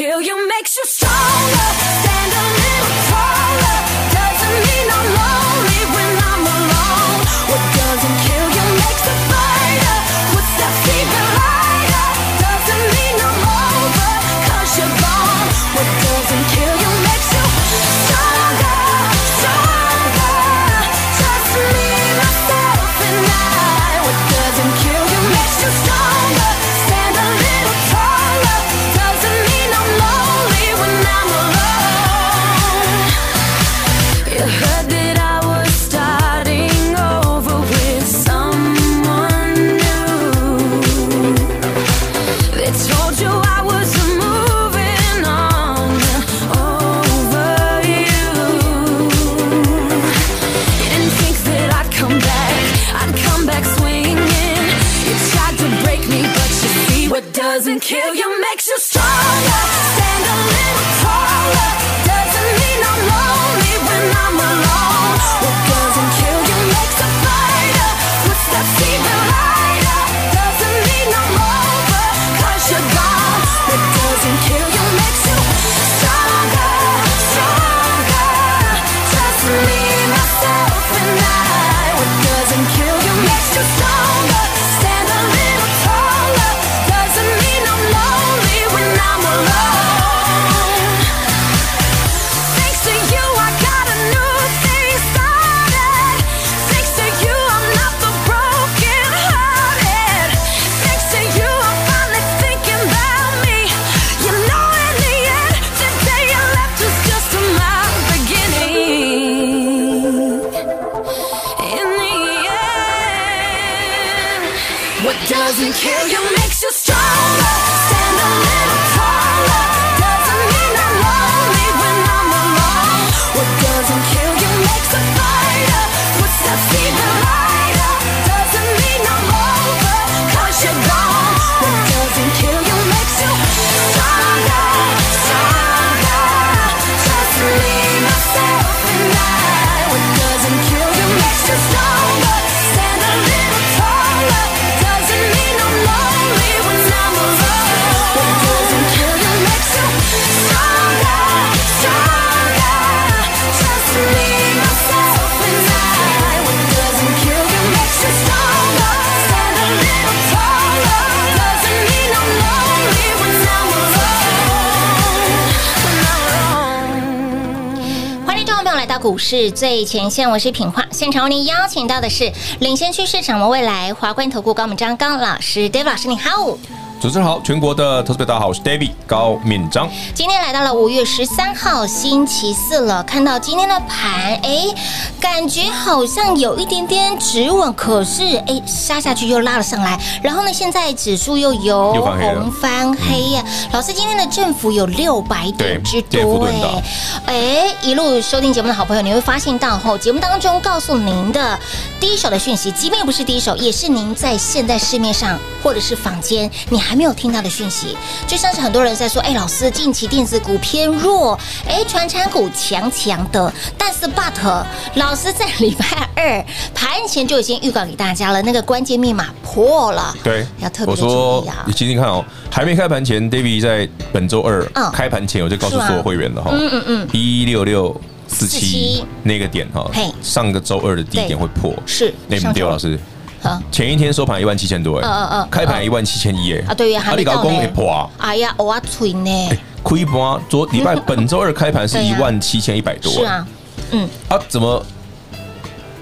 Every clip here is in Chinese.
kill you. 股市最前线，我是品画。现场为您邀请到的是领先趋势、掌握未来华冠投顾高敏章高老师，David 老师，你好。主持人好，全国的投资者大家好，我是 David 高敏章。今天来到了五月十三号星期四了，看到今天的盘，哎，感觉好像有一点点止稳，可是哎，杀下去又拉了上来，然后呢，现在指数又由红翻黑呀。老师，今天的振幅有六百点之多，哎，哎，一路收听节目的好朋友，你会发现到后节目当中告诉您的第一手的讯息，即便不是第一手，也是您在现在市面上或者是坊间你还。还没有听到的讯息，就像是很多人在说：“哎，老师，近期电子股偏弱，哎，传产股强强的。”但是，but 老师在礼拜二盘前就已经预告给大家了，那个关键密码破了。对，要特别注意啊！你听听看哦，还没开盘前，David 在本周二开盘前，我就告诉所有会员了哈，嗯嗯嗯，一六六四七那个点哈，上个周二的低点会破，是那没丢，老师。前一天收盘一万七千多哎，嗯嗯嗯，开盘一万七千一哎，啊对呀，还没到呢，哎呀，我吹呢，亏亏不？昨礼拜 本周二开盘是一万七千一百多，是啊，嗯，啊，怎么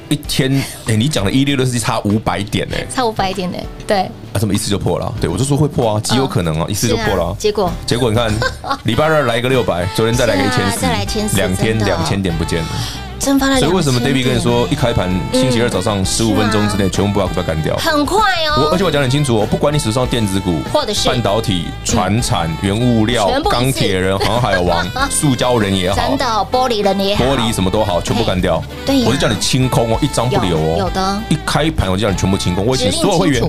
一天？哎，你讲的一六六是差五百点呢？差五百点呢？对，啊，怎么一次就破了？对，我就说会破啊，极有可能啊，一次就破了。结果，结果你看，礼拜二来个六百，昨天再来个一千四，再来千四，两天两千点不见了。蒸发了，所以为什么 David 跟你说，一开盘星期二早上十五分钟之内全部把股票干掉，很快哦。我而且我讲很清楚哦，不管你手上电子股或者是半导体、船产、原物料、钢铁人、航海王、塑胶人也好，真的玻璃人也好，玻璃什么都好，全部干掉。对，我就叫你清空哦，一张不留哦。有的，一开盘我就叫你全部清空，我请所有会员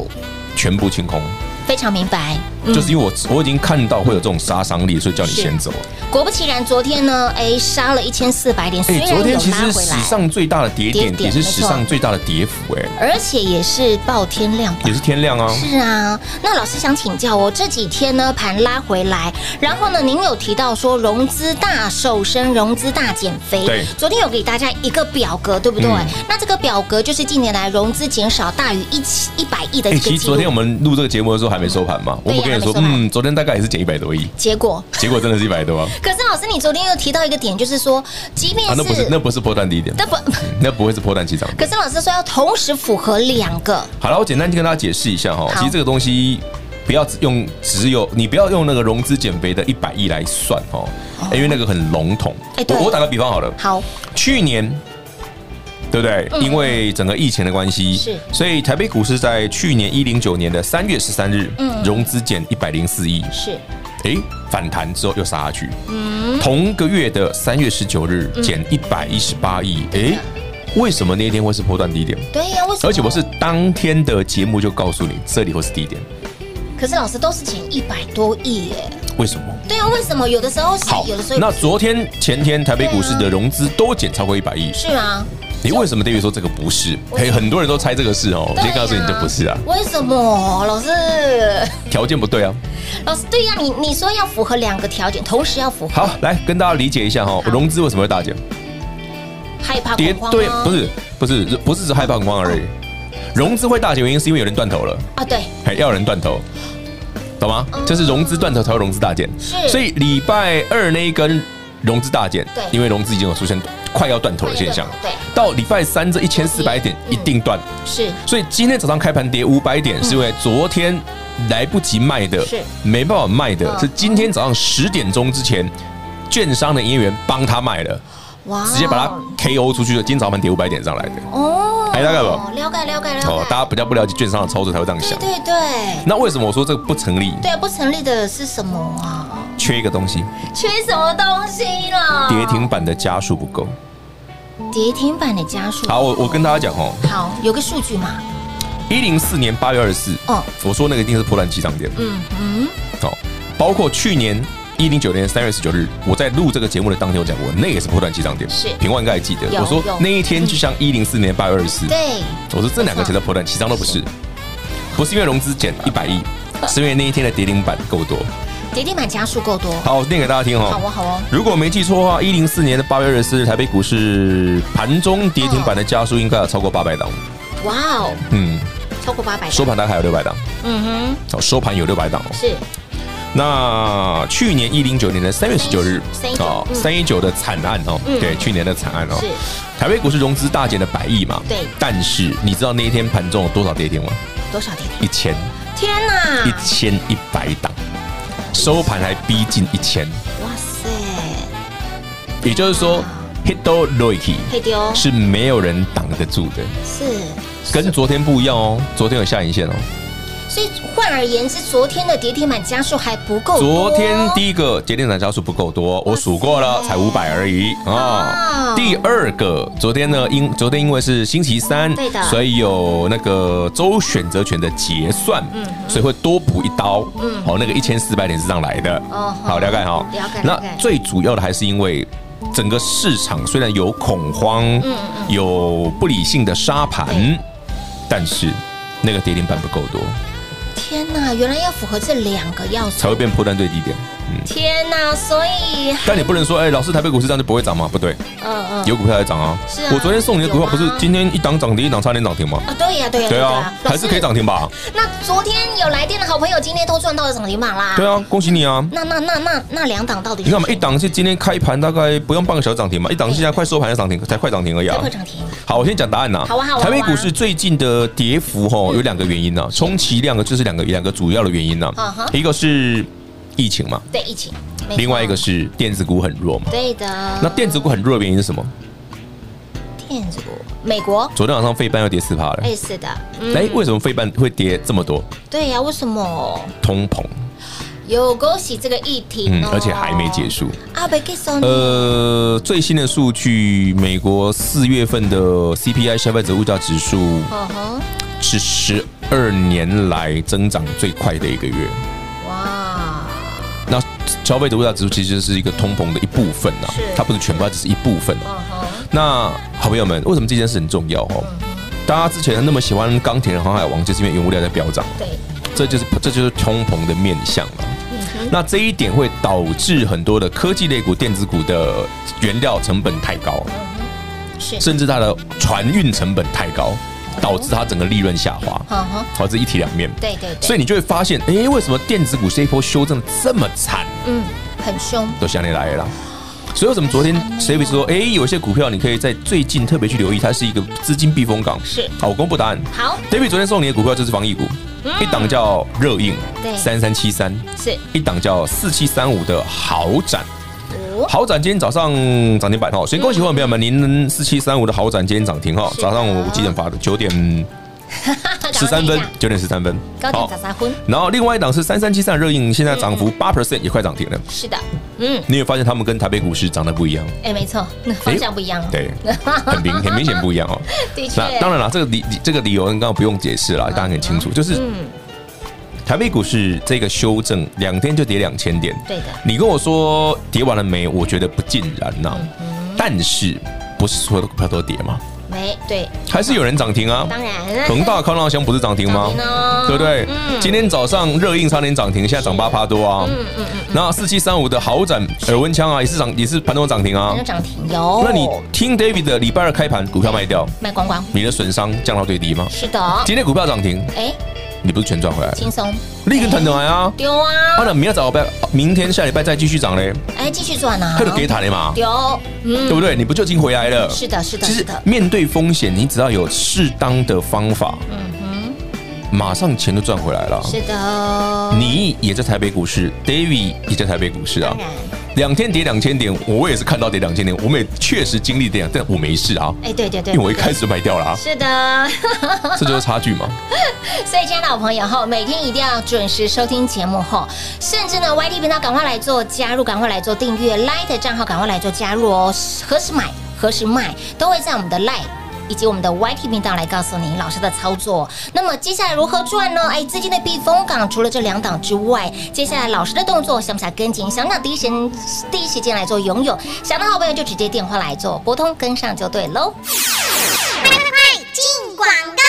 全部清空。非常明白，就是因为我我已经看到会有这种杀伤力，所以叫你先走。果不其然，昨天呢，哎，杀了一千四百点，哎，昨天其实史上最大的跌点，也是史上最大的跌幅，哎，而且也是爆天量，也是天量啊。是啊，那老师想请教哦，这几天呢盘拉回来，然后呢，您有提到说融资大瘦身，融资大减肥，对，昨天有给大家一个表格，对不对？那这个表格就是近年来融资减少大于一千一百亿的一个记录。其实昨天我们录这个节目的时候还没收盘嘛，我。我跟你说，嗯，昨天大概也是减一百多亿，结果结果真的是一百多啊。可是老师，你昨天又提到一个点，就是说，即便是那不是那不是波段低点，那不 那不会是破蛋起涨。可是老师说要同时符合两个。好了，我简单跟大家解释一下哈，其实这个东西不要用只有你不要用那个融资减肥的一百亿来算哦，因为那个很笼统。哎，我我打个比方好了，好，去年。对不对？因为整个疫情的关系，是，所以台北股市在去年一零九年的三月十三日，嗯，融资减一百零四亿，是，哎，反弹之后又杀下去，嗯，同个月的三月十九日减一百一十八亿，哎，为什么那一天会是波段低点？对呀，为什么？而且我是当天的节目就告诉你，这里会是低点。可是老师都是减一百多亿耶，为什么？对啊，为什么？有的时候是，有的时候那昨天、前天台北股市的融资都减超过一百亿，是吗？你为什么 David 说这个不是？嘿，很多人都猜这个是哦。我先告诉你，这不是啊。为什么，老师？条件不对啊。老师，对呀，你你说要符合两个条件，同时要符合。好，来跟大家理解一下哈，融资为什么会大减？害怕跌对，不是不是不是只害怕恐慌而已。融资会大减原因是因为有人断头了啊，对，还要有人断头，懂吗？就是融资断头才会融资大减。是，所以礼拜二那一根融资大减，对，因为融资已经有出现。快要断头的现象，对，到礼拜三这一千四百点一定断，是，所以今天早上开盘跌五百点，是因为昨天来不及卖的，是。没办法卖的，是今天早上十点钟之前，券商的营业员帮他卖了，哇，直接把它 KO 出去的。今天早盘跌五百点上来的，哦，哎，大概不？了解了解了解。哦，大家比较不了解券商的操作才会这样想，对对。那为什么我说这个不成立？对啊，不成立的是什么啊？缺一个东西，缺什么东西了？跌停板的加速不够。跌停板的加速。好，我我跟大家讲哦。好，有个数据嘛。一零四年八月二十四。哦。我说那个一定是破烂起涨点。嗯嗯。好，包括去年一零九年三月十九日，我在录这个节目的当天，我讲过，那也是波段起涨点。是。平万应该还记得。我说那一天就像一零四年八月二十四。对。我说这两个才叫波段起涨都不是，不是因为融资减一百亿，是因为那一天的跌停板够多。跌停板家数够多，好，念给大家听哦。好哦，好哦。如果没记错的话，一零四年的八月二十四日，台北股市盘中跌停板的家数应该有超过八百档。哇哦，嗯，超过八百。收盘大概有六百档。嗯哼，好，收盘有六百档哦。是。那去年一零九年的三月十九日，哦，三一九的惨案哦，对，去年的惨案哦。是。台北股市融资大减了百亿嘛？对。但是你知道那一天盘中有多少跌停吗？多少跌停？一千。天哪！一千一百档。收盘还逼近一千，哇塞！也就是说，hit 瑞奇是没有人挡得住的，是跟昨天不一样哦，昨天有下影线哦。所以换而言之，昨天的跌停板加数还不够。昨天第一个跌停板加数不够多，我数过了，才五百而已啊。第二个，昨天呢，因昨天因为是星期三，对的，所以有那个周选择权的结算，嗯，所以会多补一刀，嗯，好，那个一千四百点是这样来的，哦，好，了解哈，了解。那最主要的还是因为整个市场虽然有恐慌，嗯，有不理性的沙盘，但是那个跌停板不够多。天呐，原来要符合这两个要素才会变破绽最低点。天哪！所以，但你不能说，哎，老师，台北股市这样就不会涨吗？不对，嗯嗯，有股票在涨啊。是啊。我昨天送你的股票不是今天一档涨停，一档差点涨停吗？啊，对呀，对呀，对啊，还是可以涨停吧？那昨天有来电的好朋友，今天都赚到了涨停板啦。对啊，恭喜你啊！那那那那那两档到底？你看嘛，一档是今天开盘大概不用半个小时涨停嘛，一档是现在快收盘的涨停，才快涨停而已啊。快涨停。好，我先讲答案呐。好啊，好啊。台北股市最近的跌幅吼有两个原因呐，充其量的就是两个两个主要的原因呐。一个是疫情嘛，对疫情。另外一个是电子股很弱嘛，对的。那电子股很弱的原因是什么？电子股，美国昨天晚上费半要跌四趴了。哎，是的。哎，为什么费半会跌这么多？对呀，为什么？通膨。有恭喜这个议题，嗯，而且还没结束。呃，最新的数据，美国四月份的 CPI 消费者物价指数，是十二年来增长最快的一个月。哇！那消费者物价指数其实是一个通膨的一部分呐，它不是全部，它只是一部分。那好朋友们，为什么这件事很重要哦？大家之前那么喜欢钢铁人、航海王，就是因为原物料在飙涨。对，这就是这就是通膨的面向了。那这一点会导致很多的科技类股、电子股的原料成本太高，甚至它的船运成本太高，导致它整个利润下滑，好，这一体两面。对对对。所以你就会发现，哎，为什么电子股这一波修正这么惨？嗯，很凶，都向你来了。所以为什么昨天 David 说，哎，有些股票你可以在最近特别去留意，它是一个资金避风港。是，好，我公布答案。好，David 昨天送你的股票就是防疫股。一档叫热映，对，三三七三，是一档叫四七三五的豪展，豪展今天早上涨停板哈，先恭喜各位朋友们，您四七三五的豪展今天涨停哈，早上我几点发的？九点。十三分，九点十三分，高点早三分。然后另外一档是三三七三热映，现在涨幅八 percent，也快涨停了。是的，嗯，你有发现他们跟台北股市涨得不一样？哎，没错，方向不一样。对，很明很明显不一样哦。的确，那当然了，这个理这个理由刚刚不用解释了，大家很清楚，就是台北股市这个修正两天就跌两千点。对的，你跟我说跌完了没？我觉得不尽然呐。但是不是所有的股票都跌吗？没对，还是有人涨停啊。当然，恒大康乐香不是涨停吗？对不对？嗯。今天早上热映差点涨停，现在涨八趴多啊。嗯嗯嗯。那四七三五的豪展耳温枪啊，也是涨，也是盘中涨停啊。有涨停有。那你听 David 的礼拜二开盘股票卖掉，卖光光，你的损伤降到最低吗？是的。今天股票涨停，哎。你不是全赚回来？轻松，立刻弹起来啊！丢啊！好了，明天早拜，明天下礼拜再继续涨嘞！哎，继续赚啊！他就给弹的嘛！丢，嗯，对不对？你不就已经回来了？是的，是的，其实面对风险，你只要有适当的方法，嗯哼，马上钱都赚回来了。是的，你也在台北股市，David 也在台北股市啊。两天跌两千点，我也是看到跌两千点，我们也确实经历这样，但我没事啊。哎，对对对，因为我一开始就卖掉了啊。是的，这就是差距嘛。所以，亲爱的好朋友哈，每天一定要准时收听节目哈，甚至呢，YT 频道赶快来做加入，赶快来做订阅，Light 账号赶快来做加入哦。何时买，何时卖，都会在我们的 Light。以及我们的 YT 频道来告诉您老师的操作。那么接下来如何赚呢？哎，资金的避风港除了这两档之外，接下来老师的动作想不想跟紧？想不想第一时间第一时间来做拥有？想的好朋友就直接电话来做拨通跟上就对喽。快快快进广告。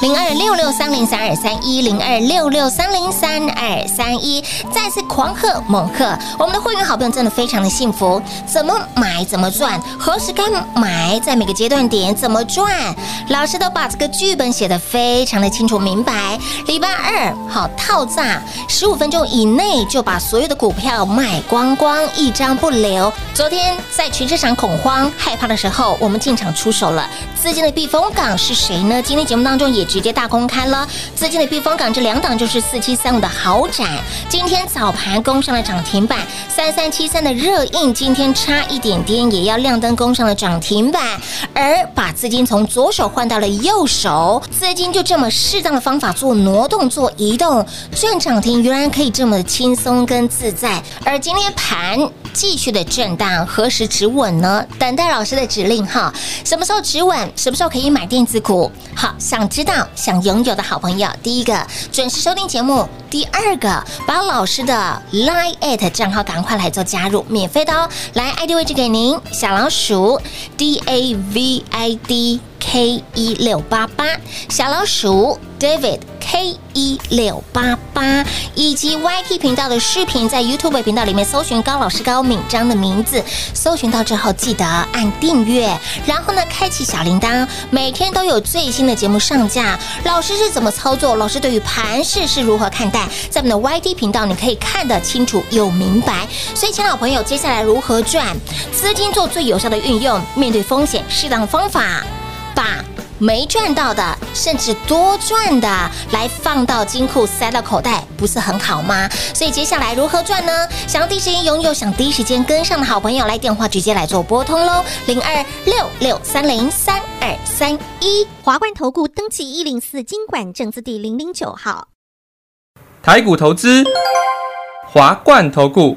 零二六六三零三二三一零二六六三零三二三一，再次狂贺猛贺，我们的会员好朋友真的非常的幸福。怎么买怎么赚，何时该买，在每个阶段点怎么赚，老师都把这个剧本写得非常的清楚明白。礼拜二好套炸，十五分钟以内就把所有的股票卖光光，一张不留。昨天在全市场恐慌害怕的时候，我们进场出手了。资金的避风港是谁呢？今天节目当中也直接大公开了，资金的避风港这两档就是四七三五的豪宅，今天早盘攻上了涨停板；三三七三的热映，今天差一点点也要亮灯攻上了涨停板。而把资金从左手换到了右手，资金就这么适当的方法做挪动、做移动，赚涨停，原来可以这么的轻松跟自在。而今天盘继续的震荡，何时止稳呢？等待老师的指令哈，什么时候止稳？什么时候可以买电子股？好，想知道、想拥有的好朋友，第一个准时收听节目；第二个把老师的 Line at 账号赶快来做加入，免费的哦。来，ID 位置给您，小老鼠 D A V I D K 一六八八，小老鼠 David。K 一六八八，以及 YT 频道的视频，在 YouTube 频道里面搜寻高老师高敏章的名字，搜寻到之后记得按订阅，然后呢，开启小铃铛，每天都有最新的节目上架。老师是怎么操作？老师对于盘势是如何看待？在我们的 YT 频道，你可以看得清楚又明白。所以，请老朋友，接下来如何赚资金做最有效的运用？面对风险，适当方法，把。没赚到的，甚至多赚的，来放到金库，塞到口袋，不是很好吗？所以接下来如何赚呢？想要第一时间拥有，想第一时间跟上的好朋友，来电话直接来做拨通喽，零二六六三零三二三一，华冠投顾登记一零四金管证字第零零九号，台股投资，华冠投顾。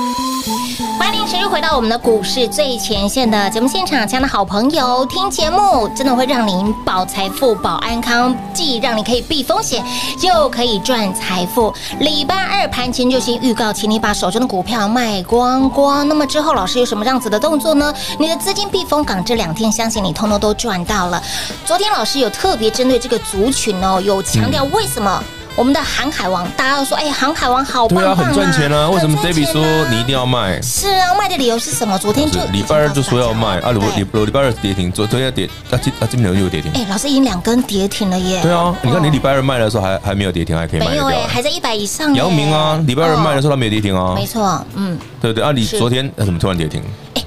欢迎持续回到我们的股市最前线的节目现场，亲爱的好朋友，听节目真的会让您保财富、保安康，既让你可以避风险，又可以赚财富。礼拜二盘前就先预告，请你把手中的股票卖光光。那么之后，老师有什么样子的动作呢？你的资金避风港这两天，相信你通通都赚到了。昨天老师有特别针对这个族群哦，有强调为什么。我们的航海王，大家都说，哎，航海王好棒棒啊，对啊，很赚钱啊。为什么 David 说你一定要卖？是啊，卖的理由是什么？昨天就礼拜二就说要卖啊，礼礼礼拜二跌停，昨昨天跌，啊今啊今天又跌停。哎，老师已经两根跌停了耶。对啊，你看你礼拜二卖的时候还还没有跌停，还可以卖。没有哎，还在一百以上。姚明啊，礼拜二卖的时候他没有跌停啊。没错，嗯，对对啊，你昨天为什么突然跌停？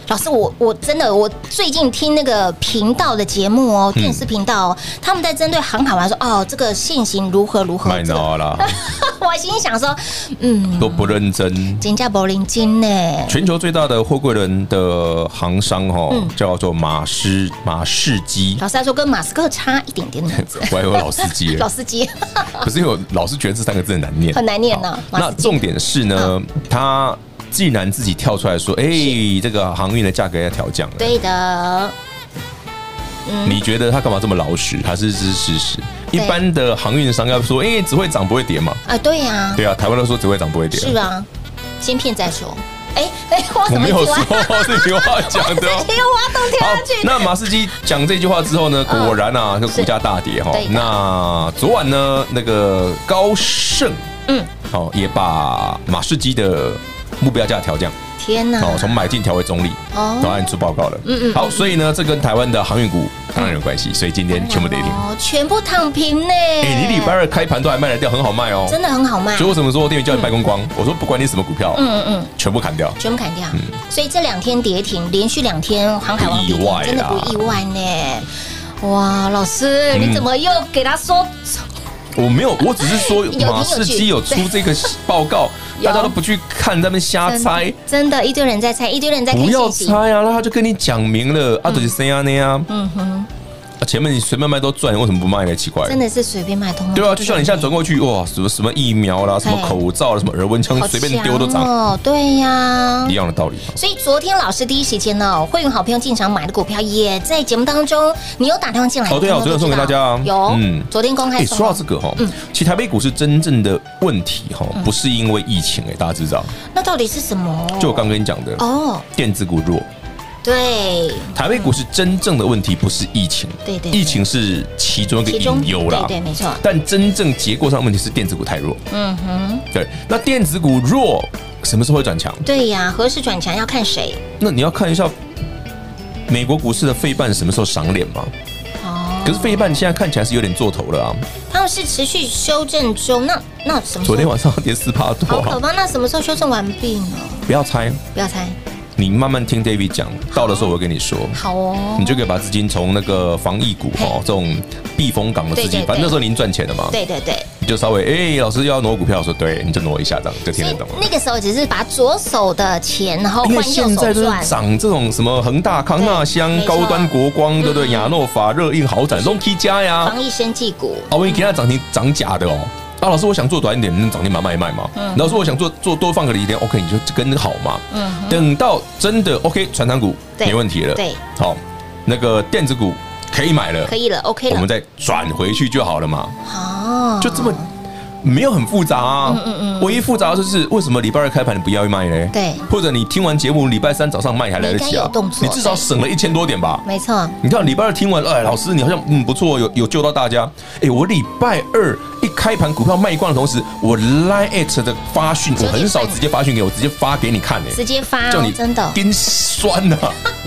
哎，老师，我我真的，我最近听那个频道的节目哦，电视频道，哦，他们在针对航海王说，哦，这个现行如何如何。卖脑了。我心想说，嗯，都不认真。金价柏林金呢？全球最大的货柜轮的航商哈，叫做马斯马士基。老师还说跟马斯克差一点点的名字。我还有老司机。老司机。可是有老是觉得这三个字很难念，很难念呢。那重点是呢，他。既然自己跳出来说，哎、欸，这个航运的价格要调降了，对的。嗯，你觉得他干嘛这么老实？还是这是事实？一般的航运商要说，哎、欸，只会涨不会跌嘛？啊，对呀、啊，对啊，台湾都说只会涨不会跌，是啊，先骗再说。哎、欸、哎、欸，我没有说 这句话讲的，好，那马士基讲这句话之后呢，果然啊，就股价大跌哈。那昨晚呢，那个高盛，嗯，好，也把马士基的。目标价调降，天哪！哦，从买进调为中立，哦，都按出报告了。嗯嗯，好，所以呢，这跟台湾的航运股当然有关系，所以今天全部跌停，哦，全部躺平呢。哎，你礼拜二开盘都还卖得掉，很好卖哦，真的很好卖。所以为什么说店员叫你卖光光？我说不管你什么股票，嗯嗯嗯，全部砍掉，全部砍掉。嗯，所以这两天跌停，连续两天航海王跌停，真的不意外呢。哇，老师，你怎么又给他说？我没有，我只是说 马士基有出这个报告，大家都不去看，在那边瞎猜，真的，一堆人在猜，一堆人在看。不要猜啊，那他就跟你讲明了，啊，就是这样那样。嗯哼。前面你随便卖都赚，为什么不卖呢？奇怪，真的是随便卖通。对啊，就像你现在转过去，哇，什么什么疫苗啦，什么口罩啦，什么耳温枪，随便丢都涨。哦，对呀，一样的道理。所以昨天老师第一时间呢，会员好朋友进场买的股票，也在节目当中，你有打电话进来？哦，对啊，我昨天送给大家啊。有，嗯，昨天公开。哎，说到这个哈，嗯，其实台北股市真正的问题哈，不是因为疫情哎，大家知道？那到底是什么？就我刚跟你讲的哦，电子股弱。对，台北股市真正的问题不是疫情，对对，疫情是其中一个隐忧啦，对，没错。但真正结构上问题是电子股太弱，嗯哼，对。那电子股弱，什么时候会转强？对呀，何时转强要看谁？那你要看一下美国股市的费半什么时候赏脸嘛？哦，可是费半现在看起来是有点做头了啊。他们是持续修正中，那那什么？昨天晚上跌四趴多，好可怕。那什么时候修正完毕呢？不要猜，不要猜。你慢慢听 David 讲，到的时候我会跟你说。好哦，你就可以把资金从那个防疫股哦，这种避风港的资金，反正那时候您赚钱了嘛。对对对，你就稍微哎，老师要挪股票，说对，你就挪一下，这样就听得懂了。那个时候只是把左手的钱，然后换右手赚。现在就是涨这种什么恒大、康纳香、高端国光，对不对？亚诺法、热映豪展、龙 K 家呀，防疫生技股。哦，我给他涨停涨假的哦。啊，老师，我想做短一点，能涨停板卖一卖嘛。嗯。老师，我想做做多放个几天，OK，你就跟好嘛。嗯。等到真的 OK，传长股没问题了。对。好，那个电子股可以买了，可以了，OK 了。我们再转回去就好了嘛。哦。就这么。没有很复杂啊，嗯嗯嗯，唯一复杂的就是为什么礼拜二开盘你不要卖呢？对，或者你听完节目礼拜三早上卖还来得及啊？你至少省了一千多点吧？没错，你看礼拜二听完，哎，老师你好像嗯不错，有有救到大家。哎，我礼拜二一开盘股票卖光的同时，我 Line@ 的发讯，我很少直接发讯给我，直接发给你看呢，直接发，叫你真的。跟酸的，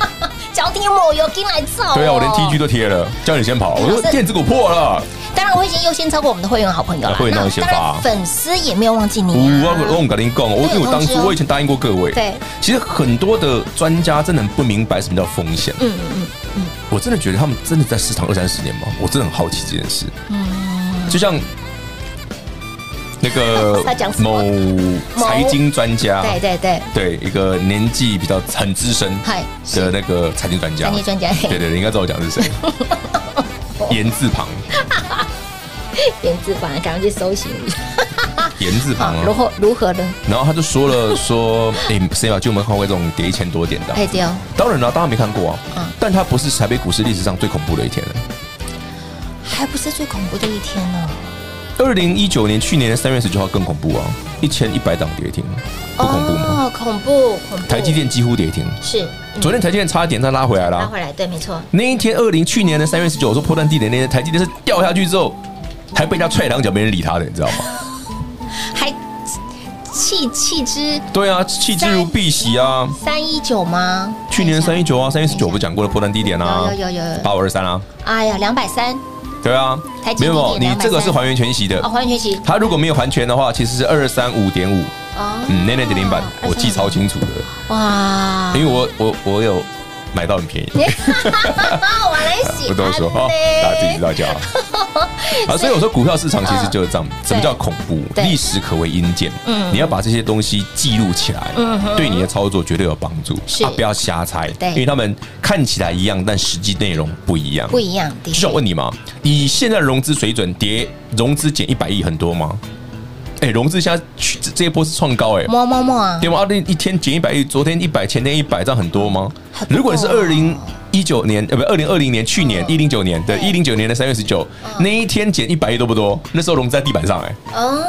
脚底抹油进来造，对啊，我连 TG 都贴了，叫你先跑，我说电子股破了。当然，我已经优先超过我们的会员好朋友了。会员当先发，粉丝也没有忘记你。我我我跟您讲，我因为我当初我以前答应过各位。对，其实很多的专家真的很不明白什么叫风险。嗯嗯嗯，我真的觉得他们真的在市场二三十年吗？我真的很好奇这件事。嗯，就像那个 某财经专家，对对对对，一个年纪比较很资深的那个财经专家，财经专家，对对对，应该知道我讲的是谁。言字旁。言字旁，赶快去搜寻一下。言字旁啊，如何如何呢？然后他就说了说，哎，谁把就我们看过这种跌一千多点的？哎，对哦。当然了，当然没看过啊。嗯。但它不是台北股市历史上最恐怖的一天了。还不是最恐怖的一天呢。二零一九年去年的三月十九号更恐怖啊，一千一百档跌停，不恐怖吗？哦，恐怖恐怖。台积电几乎跌停。是。昨天台积电差一点再拉回来了。拉回来，对，没错。那一天，二零去年的三月十九，说破断低点那天，台积电是掉下去之后。还被人家踹两脚，没人理他的，你知道吗？还弃弃之？对啊，弃之如敝屣啊！三一九吗？去年三一九啊，三一十九不讲过了破断低点啊？有有有有八五二三啊！哎呀，两百三。对啊，没有，你这个是还原全息的哦，还原全息。他如果没有还全的话，其实是二三五点五哦，嗯，那那点零版我记超清楚的哇，因为我我我有。买到很便宜，我来洗，不多说哈，大家自己知道就好。啊，所以我说股票市场其实就是这样，什么叫恐怖？历史可为阴鉴，嗯，你要把这些东西记录起来，嗯，对你的操作绝对有帮助。啊，不要瞎猜，对，因为他们看起来一样，但实际内容不一样，不一样。就想问你嘛，以现在融资水准，跌融资减一百亿很多吗？哎，融资现在这一波是创高哎，摸摸摸啊！对吗？那一天减一百亿，昨天一百，前天一百，这样很多吗？如果你是二零一九年，呃，不，二零二零年，去年一零九年，对，一零九年的三月十九那一天减一百亿多不多？那时候融资在地板上哎。哦。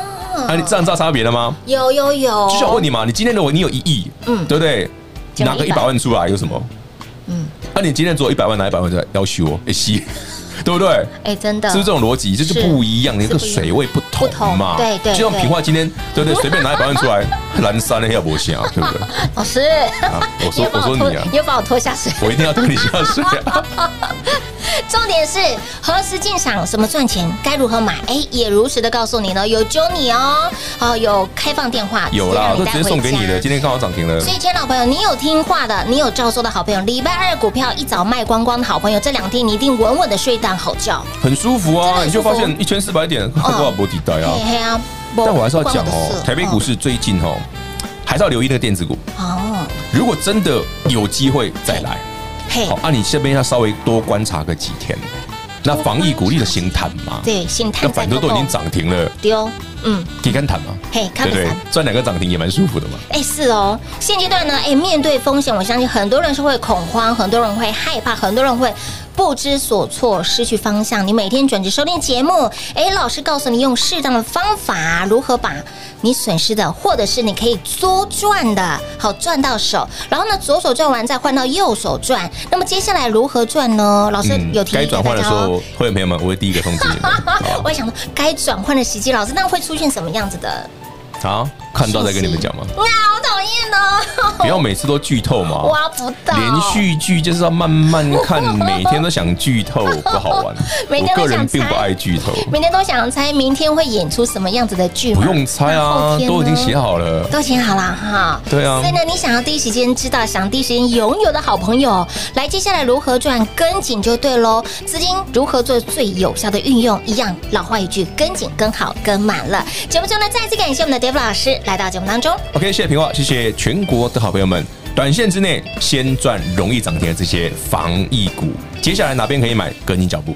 啊，你这样知道差别了吗？有有有。就想问你嘛，你今天如果你有一亿，嗯，对不对？拿个一百万出来有什么？嗯。那你今天做一百万拿一百万出来要修哦，哎西。对不对？哎，真的，是不是这种逻辑？就是不一样，那个水位不同嘛。对对，就像平话今天，对不对？随便拿一百万出来，蓝山的要不行啊，对不对？老师，我说我说你啊，你又把我拖下水，我一定要拖你下水。重点是何时进场，什么赚钱，该如何买？哎，也如实的告诉你呢，有揪你哦，哦，有开放电话，有啦，都直接送给你的。今天刚好涨停了。所以，亲爱的老朋友，你有听话的，你有照做的好朋友，礼拜二股票一早卖光光的好朋友，这两天你一定稳稳的睡到好觉，很舒服啊！你就发现一千四百点，多少波底带啊？但我还是要讲哦，台北股市最近哦，还是要留意那个电子股哦。如果真的有机会再来。好，那你这边要稍微多观察个几天。那防疫股利的心谈嘛？对，心谈。那反正都已经涨停了，丢，嗯，可以看谈嘛？嘿，对对，赚两个涨停也蛮舒服的嘛。哎，是哦。现阶段呢，哎，面对风险，我相信很多人是会恐慌，很多人会害怕，很多人会不知所措，失去方向。你每天准时收听节目，哎，老师告诉你用适当的方法如何把。你损失的，或者是你可以多赚的，好赚到手，然后呢，左手赚完再换到右手赚。那么接下来如何赚呢？老师有提醒大家哦。该转换的时候，会有朋友们，我会第一个通知你们。我也想说，该转换的时机，老师那会出现什么样子的？好，看到再跟你们讲吗？哇，好讨厌哦！不要每次都剧透嘛，挖不到。连续剧就是要慢慢看，每天都想剧透，不好玩。每天都想猜，我个人并不爱剧透，每天都想猜明天会演出什么样子的剧。不用猜啊，都已经写好了，都写好了哈。对啊。所以呢，你想要第一时间知道，想第一时间拥有的好朋友，来接下来如何赚，跟紧就对喽。资金如何做最有效的运用，一样老话一句，跟紧、跟好、跟满了。节目中呢，再次感谢我们的 David 老师来到节目当中。OK，谢谢平话，谢谢全国的好朋友们。短线之内先赚容易涨停的这些防疫股，接下来哪边可以买？跟紧脚步。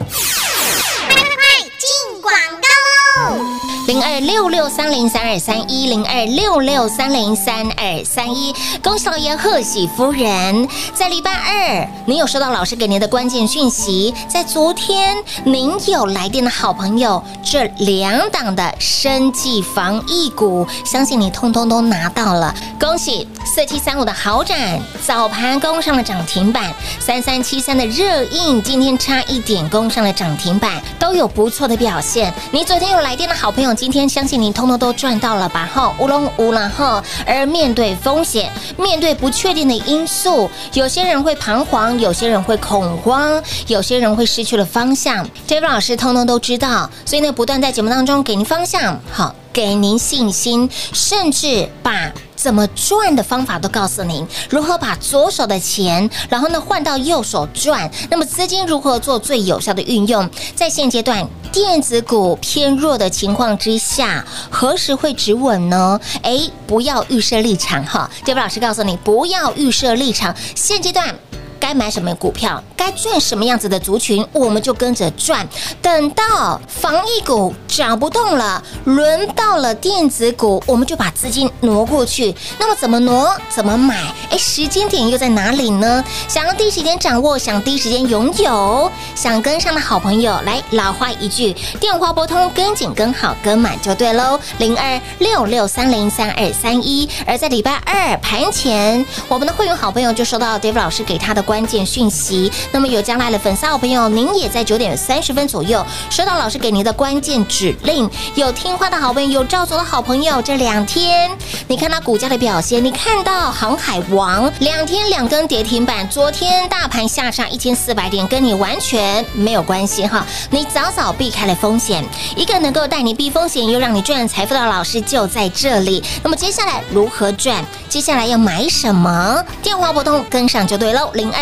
零二六六三零三二三一零二六六三零三二三一，恭喜老爷，贺喜夫人，在礼拜二，您有收到老师给您的关键讯息？在昨天，您有来电的好朋友，这两档的生技防疫股，相信你通通都拿到了，恭喜！四七三五的豪展早盘攻上了涨停板，三三七三的热映今天差一点攻上了涨停板，都有不错的表现。你昨天有来电的好朋友，今天相信您通通都赚到了吧？哈，乌龙乌了哈。而面对风险，面对不确定的因素，有些人会彷徨，有些人会恐慌，有些人会失去了方向。David 老师通通都知道，所以呢，不断在节目当中给您方向，好，给您信心，甚至把。怎么赚的方法都告诉您，如何把左手的钱，然后呢换到右手赚。那么资金如何做最有效的运用？在现阶段电子股偏弱的情况之下，何时会止稳呢？诶，不要预设立场哈。这位老师告诉你，不要预设立场。现阶段。该买什么股票，该赚什么样子的族群，我们就跟着赚。等到防疫股涨不动了，轮到了电子股，我们就把资金挪过去。那么怎么挪？怎么买？哎，时间点又在哪里呢？想要第一时间掌握，想第一时间拥有，想跟上的好朋友，来老话一句，电话拨通，跟紧跟好跟满就对喽。零二六六三零三二三一。而在礼拜二盘前，我们的会员好朋友就收到 David 老师给他的。关键讯息，那么有将来的粉丝好朋友，您也在九点三十分左右收到老师给您的关键指令。有听话的好朋友，有照做的好朋友，这两天你看到股价的表现，你看到航海王两天两根跌停板，昨天大盘下杀一千四百点，跟你完全没有关系哈。你早早避开了风险，一个能够带你避风险又让你赚财富的老师就在这里。那么接下来如何赚？接下来要买什么？电话拨通跟上就对喽，零二。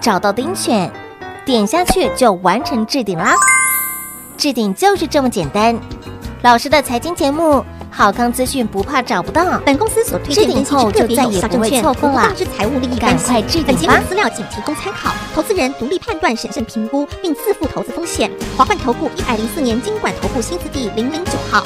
找到钉选，点下去就完成置顶啦。置顶就是这么简单。老师的财经节目。好康资讯不怕找不到，本公司所推荐分析之个别有效证券，无不当之财务利益关系。本节目资料仅提供参考，投资人独立判断、审慎评估，并自负投资风险。华冠投顾一百零四年经管投顾新字第零零九号。